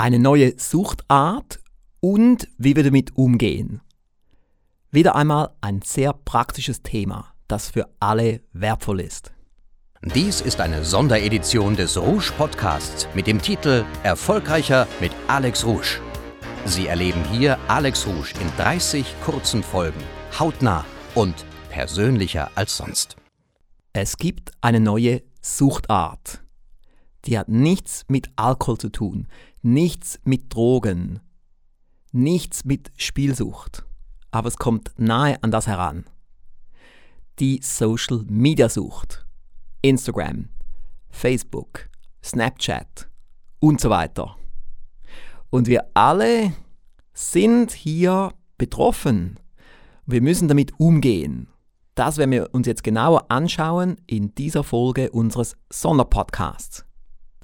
eine neue Suchtart und wie wir damit umgehen. Wieder einmal ein sehr praktisches Thema, das für alle wertvoll ist. Dies ist eine Sonderedition des Rouge Podcasts mit dem Titel Erfolgreicher mit Alex Rouge. Sie erleben hier Alex Rouge in 30 kurzen Folgen, hautnah und persönlicher als sonst. Es gibt eine neue Suchtart. Die hat nichts mit Alkohol zu tun, nichts mit Drogen, nichts mit Spielsucht, aber es kommt nahe an das heran. Die Social Media Sucht. Instagram, Facebook, Snapchat und so weiter. Und wir alle sind hier betroffen. Wir müssen damit umgehen. Das werden wir uns jetzt genauer anschauen in dieser Folge unseres Sonderpodcasts.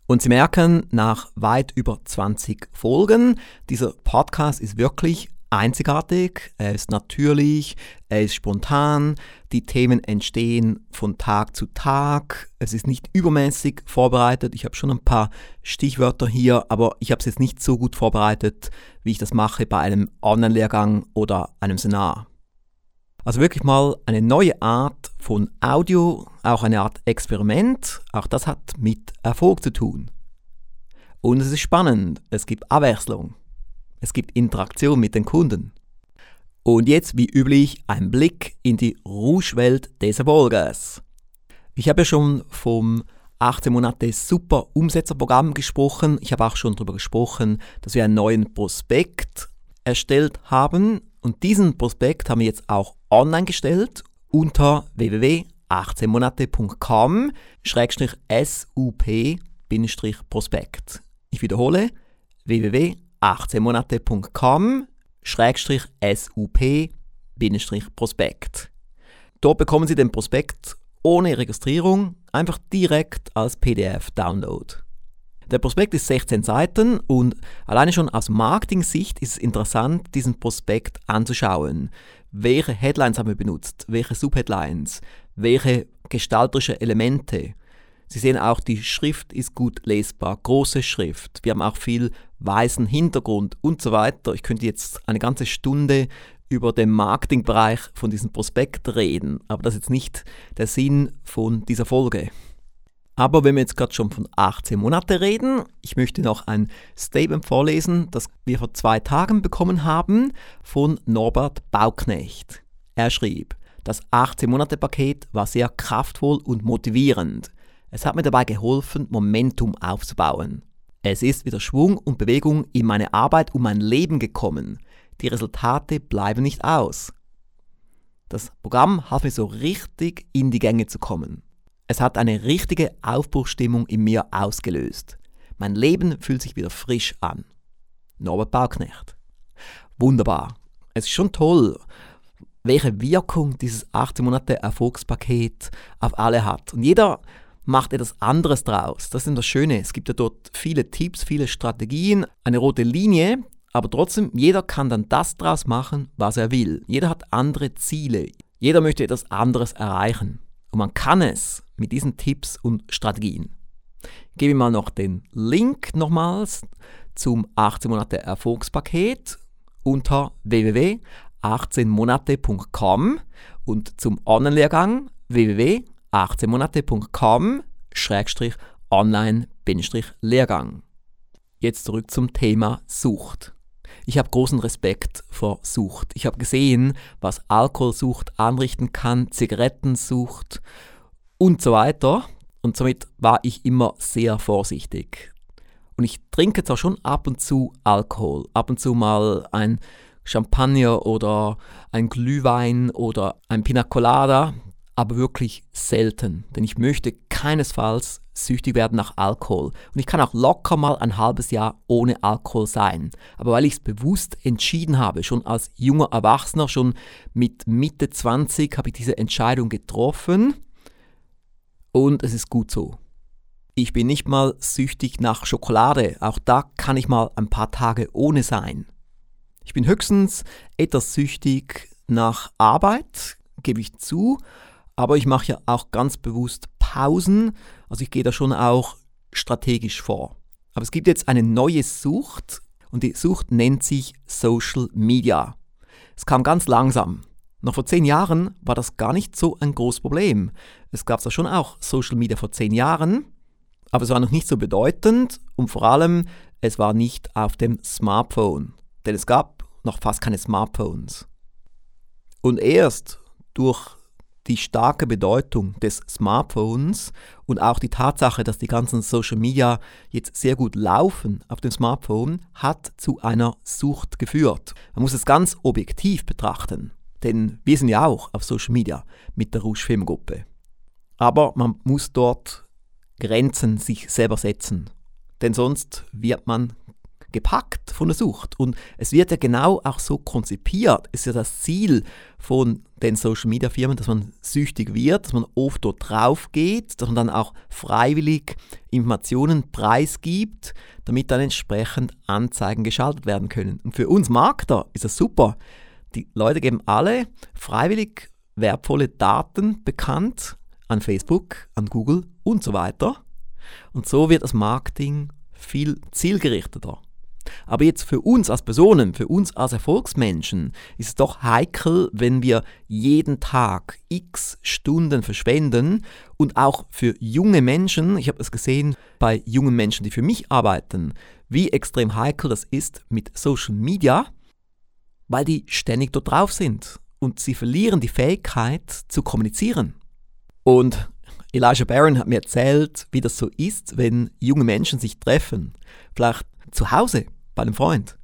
Und Sie merken, nach weit über 20 Folgen, dieser Podcast ist wirklich einzigartig, er ist natürlich, er ist spontan, die Themen entstehen von Tag zu Tag, es ist nicht übermäßig vorbereitet, ich habe schon ein paar Stichwörter hier, aber ich habe es jetzt nicht so gut vorbereitet, wie ich das mache bei einem Online-Lehrgang oder einem Seminar. Also wirklich mal eine neue Art von Audio, auch eine Art Experiment. Auch das hat mit Erfolg zu tun. Und es ist spannend, es gibt Abwechslung, es gibt Interaktion mit den Kunden. Und jetzt, wie üblich, ein Blick in die Rouge-Welt des Erfolges. Ich habe ja schon vom 18 Monate Super Umsetzerprogramm gesprochen. Ich habe auch schon darüber gesprochen, dass wir einen neuen Prospekt erstellt haben. Und diesen Prospekt haben wir jetzt auch online gestellt unter www.18monate.com-sup-prospekt. Ich wiederhole www.18monate.com-sup-prospekt. Dort bekommen Sie den Prospekt ohne Registrierung einfach direkt als PDF-Download. Der Prospekt ist 16 Seiten und alleine schon aus Marketing-Sicht ist es interessant, diesen Prospekt anzuschauen. Welche Headlines haben wir benutzt? Welche Subheadlines? Welche gestalterische Elemente? Sie sehen auch, die Schrift ist gut lesbar, große Schrift. Wir haben auch viel weißen Hintergrund und so weiter. Ich könnte jetzt eine ganze Stunde über den Marketingbereich von diesem Prospekt reden, aber das ist jetzt nicht der Sinn von dieser Folge. Aber wenn wir jetzt gerade schon von 18 Monaten reden, ich möchte noch ein Statement vorlesen, das wir vor zwei Tagen bekommen haben von Norbert Bauknecht. Er schrieb, das 18-Monate-Paket war sehr kraftvoll und motivierend. Es hat mir dabei geholfen, Momentum aufzubauen. Es ist wieder Schwung und Bewegung in meine Arbeit und mein Leben gekommen. Die Resultate bleiben nicht aus. Das Programm half mir so richtig in die Gänge zu kommen. Es hat eine richtige Aufbruchstimmung in mir ausgelöst. Mein Leben fühlt sich wieder frisch an. Norbert Bauknecht. Wunderbar. Es ist schon toll, welche Wirkung dieses 18 Monate Erfolgspaket auf alle hat. Und jeder macht etwas anderes draus. Das ist das Schöne. Es gibt ja dort viele Tipps, viele Strategien, eine rote Linie, aber trotzdem, jeder kann dann das draus machen, was er will. Jeder hat andere Ziele. Jeder möchte etwas anderes erreichen. Und man kann es mit diesen Tipps und Strategien. Ich gebe mal noch den Link nochmals zum 18 Monate Erfolgspaket unter www.18monate.com und zum Online-Lehrgang www.18monate.com-online-lehrgang. Jetzt zurück zum Thema Sucht. Ich habe großen Respekt vor Sucht. Ich habe gesehen, was Alkoholsucht anrichten kann, Zigarettensucht und so weiter. Und somit war ich immer sehr vorsichtig. Und ich trinke zwar schon ab und zu Alkohol, ab und zu mal ein Champagner oder ein Glühwein oder ein Pina Colada, aber wirklich selten, denn ich möchte keinesfalls süchtig werden nach Alkohol. Und ich kann auch locker mal ein halbes Jahr ohne Alkohol sein. Aber weil ich es bewusst entschieden habe, schon als junger Erwachsener, schon mit Mitte 20 habe ich diese Entscheidung getroffen und es ist gut so. Ich bin nicht mal süchtig nach Schokolade, auch da kann ich mal ein paar Tage ohne sein. Ich bin höchstens etwas süchtig nach Arbeit, gebe ich zu, aber ich mache ja auch ganz bewusst Pausen. Also ich gehe da schon auch strategisch vor. Aber es gibt jetzt eine neue Sucht und die Sucht nennt sich Social Media. Es kam ganz langsam. Noch vor zehn Jahren war das gar nicht so ein großes Problem. Es gab zwar schon auch Social Media vor zehn Jahren, aber es war noch nicht so bedeutend und vor allem, es war nicht auf dem Smartphone. Denn es gab noch fast keine Smartphones. Und erst durch die starke Bedeutung des Smartphones und auch die Tatsache, dass die ganzen Social Media jetzt sehr gut laufen auf dem Smartphone, hat zu einer Sucht geführt. Man muss es ganz objektiv betrachten, denn wir sind ja auch auf Social Media mit der Rouge Filmgruppe. Aber man muss dort Grenzen sich selber setzen, denn sonst wird man gepackt von der Sucht. Und es wird ja genau auch so konzipiert. Es ist ja das Ziel von den Social Media Firmen, dass man süchtig wird, dass man oft dort drauf geht, dass man dann auch freiwillig Informationen preisgibt, damit dann entsprechend Anzeigen geschaltet werden können. Und für uns Markter ist das super. Die Leute geben alle freiwillig wertvolle Daten bekannt an Facebook, an Google und so weiter. Und so wird das Marketing viel zielgerichteter. Aber jetzt für uns als Personen, für uns als Erfolgsmenschen ist es doch heikel, wenn wir jeden Tag x Stunden verschwenden und auch für junge Menschen, ich habe es gesehen bei jungen Menschen, die für mich arbeiten, wie extrem heikel das ist mit Social Media, weil die ständig dort drauf sind und sie verlieren die Fähigkeit zu kommunizieren. Und Elijah Barron hat mir erzählt, wie das so ist, wenn junge Menschen sich treffen. Vielleicht zu Hause bei einem Freund.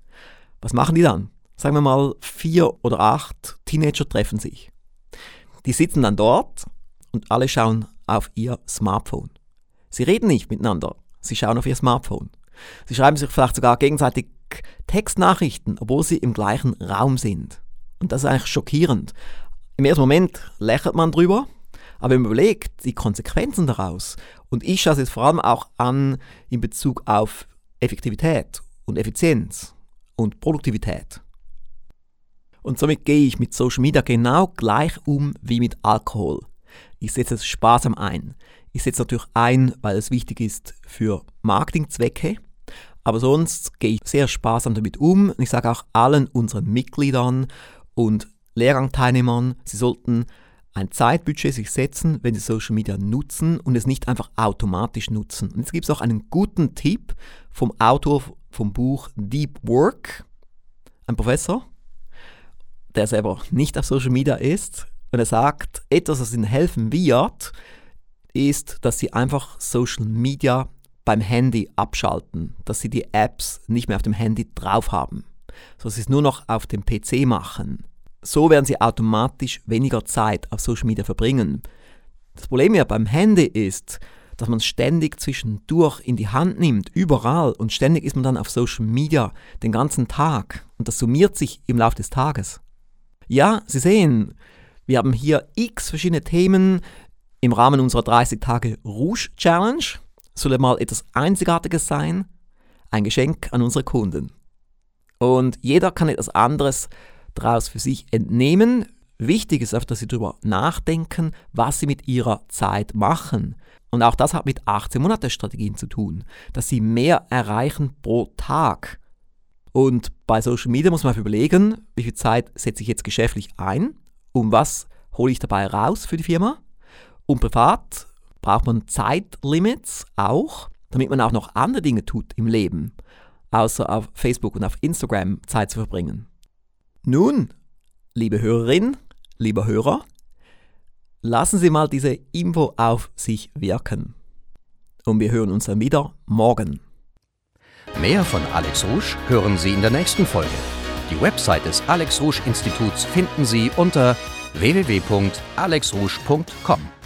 Was machen die dann? Sagen wir mal, vier oder acht Teenager treffen sich. Die sitzen dann dort und alle schauen auf ihr Smartphone. Sie reden nicht miteinander, sie schauen auf ihr Smartphone. Sie schreiben sich vielleicht sogar gegenseitig Textnachrichten, obwohl sie im gleichen Raum sind. Und das ist eigentlich schockierend. Im ersten Moment lächelt man drüber, aber wenn man überlegt, die Konsequenzen daraus, und ich schaue es jetzt vor allem auch an in Bezug auf Effektivität und Effizienz und Produktivität. Und somit gehe ich mit Social Media genau gleich um wie mit Alkohol. Ich setze es sparsam ein. Ich setze natürlich ein, weil es wichtig ist für Marketingzwecke, aber sonst gehe ich sehr sparsam damit um. Ich sage auch allen unseren Mitgliedern und Lehrgangteilnehmern, sie sollten ein Zeitbudget sich setzen, wenn sie Social Media nutzen und es nicht einfach automatisch nutzen. Und jetzt gibt es auch einen guten Tipp vom Autor vom Buch Deep Work, ein Professor, der selber nicht auf Social Media ist. Und er sagt, etwas, was ihnen helfen wird, ist, dass sie einfach Social Media beim Handy abschalten, dass sie die Apps nicht mehr auf dem Handy drauf haben, sondern sie es nur noch auf dem PC machen. So werden sie automatisch weniger Zeit auf Social Media verbringen. Das Problem ja beim Handy ist, dass man ständig zwischendurch in die Hand nimmt, überall und ständig ist man dann auf Social Media den ganzen Tag und das summiert sich im Laufe des Tages. Ja, Sie sehen, wir haben hier x verschiedene Themen im Rahmen unserer 30 Tage Rouge Challenge. Soll mal etwas Einzigartiges sein? Ein Geschenk an unsere Kunden. Und jeder kann etwas anderes daraus für sich entnehmen. Wichtig ist einfach, dass Sie darüber nachdenken, was Sie mit Ihrer Zeit machen. Und auch das hat mit 18-Monate-Strategien zu tun, dass Sie mehr erreichen pro Tag. Und bei Social Media muss man überlegen, wie viel Zeit setze ich jetzt geschäftlich ein und was hole ich dabei raus für die Firma. Und privat braucht man Zeitlimits auch, damit man auch noch andere Dinge tut im Leben, außer auf Facebook und auf Instagram Zeit zu verbringen. Nun, liebe Hörerin, lieber Hörer, lassen Sie mal diese Info auf sich wirken. Und wir hören uns dann wieder morgen. Mehr von Alex Rouge hören Sie in der nächsten Folge. Die Website des Alex Rouge Instituts finden Sie unter www.alexrouge.com.